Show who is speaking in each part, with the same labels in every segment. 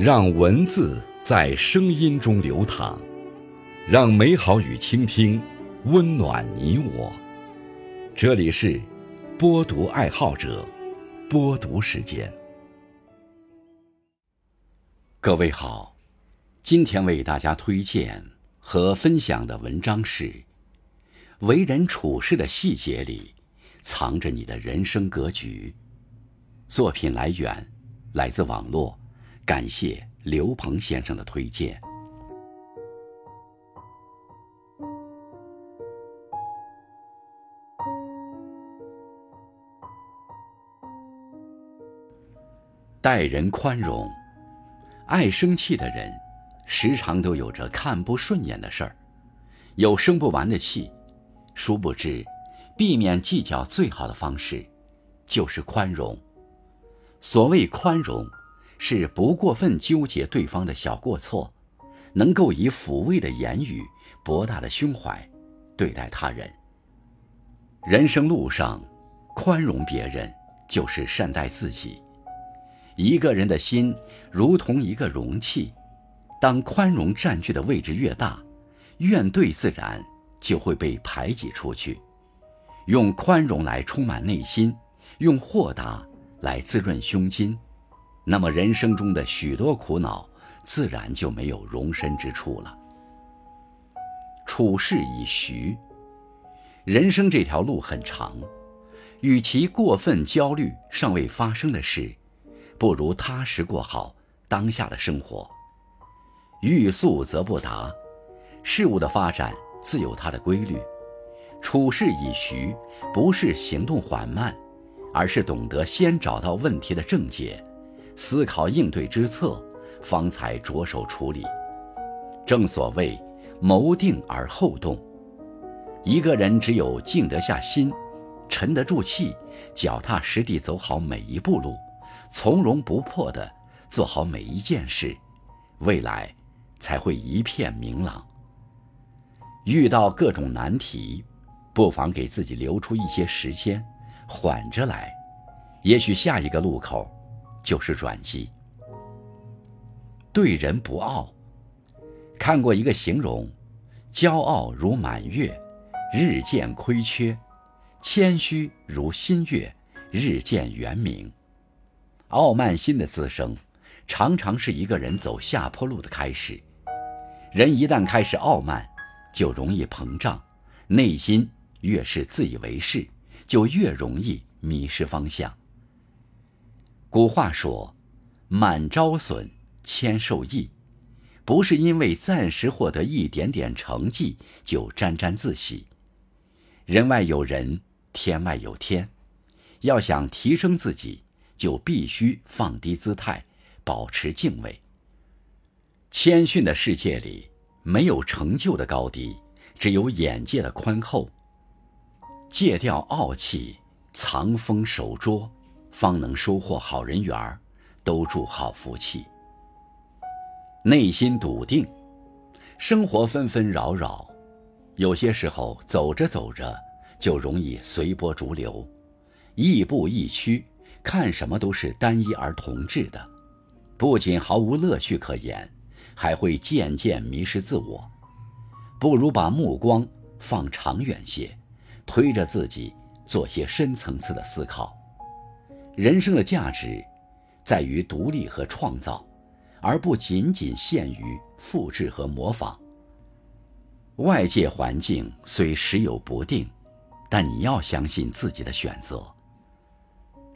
Speaker 1: 让文字在声音中流淌，让美好与倾听温暖你我。这里是播读爱好者播读时间。各位好，今天为大家推荐和分享的文章是：为人处事的细节里，藏着你的人生格局。作品来源来自网络。感谢刘鹏先生的推荐。待人宽容，爱生气的人，时常都有着看不顺眼的事儿，有生不完的气。殊不知，避免计较最好的方式，就是宽容。所谓宽容。是不过分纠结对方的小过错，能够以抚慰的言语、博大的胸怀对待他人。人生路上，宽容别人就是善待自己。一个人的心如同一个容器，当宽容占据的位置越大，怨怼自然就会被排挤出去。用宽容来充满内心，用豁达来滋润胸襟。那么人生中的许多苦恼，自然就没有容身之处了。处事以徐，人生这条路很长，与其过分焦虑尚未发生的事，不如踏实过好当下的生活。欲速则不达，事物的发展自有它的规律。处事以徐，不是行动缓慢，而是懂得先找到问题的症结。思考应对之策，方才着手处理。正所谓谋定而后动。一个人只有静得下心，沉得住气，脚踏实地走好每一步路，从容不迫地做好每一件事，未来才会一片明朗。遇到各种难题，不妨给自己留出一些时间，缓着来，也许下一个路口。就是转机。对人不傲。看过一个形容：骄傲如满月，日渐亏缺；谦虚如新月，日渐圆明。傲慢心的滋生，常常是一个人走下坡路的开始。人一旦开始傲慢，就容易膨胀，内心越是自以为是，就越容易迷失方向。古话说：“满招损，谦受益。”不是因为暂时获得一点点成绩就沾沾自喜。人外有人，天外有天。要想提升自己，就必须放低姿态，保持敬畏。谦逊的世界里，没有成就的高低，只有眼界的宽厚。戒掉傲气，藏锋守拙。方能收获好人缘儿，都祝好福气。内心笃定，生活纷纷扰扰，有些时候走着走着就容易随波逐流，亦步亦趋，看什么都是单一而同质的，不仅毫无乐趣可言，还会渐渐迷失自我。不如把目光放长远些，推着自己做些深层次的思考。人生的价值，在于独立和创造，而不仅仅限于复制和模仿。外界环境虽时有不定，但你要相信自己的选择。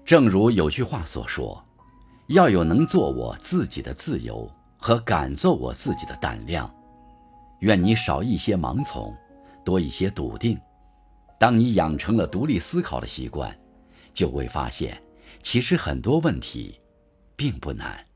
Speaker 1: 正如有句话所说：“要有能做我自己的自由和敢做我自己的胆量。”愿你少一些盲从，多一些笃定。当你养成了独立思考的习惯，就会发现。其实很多问题，并不难。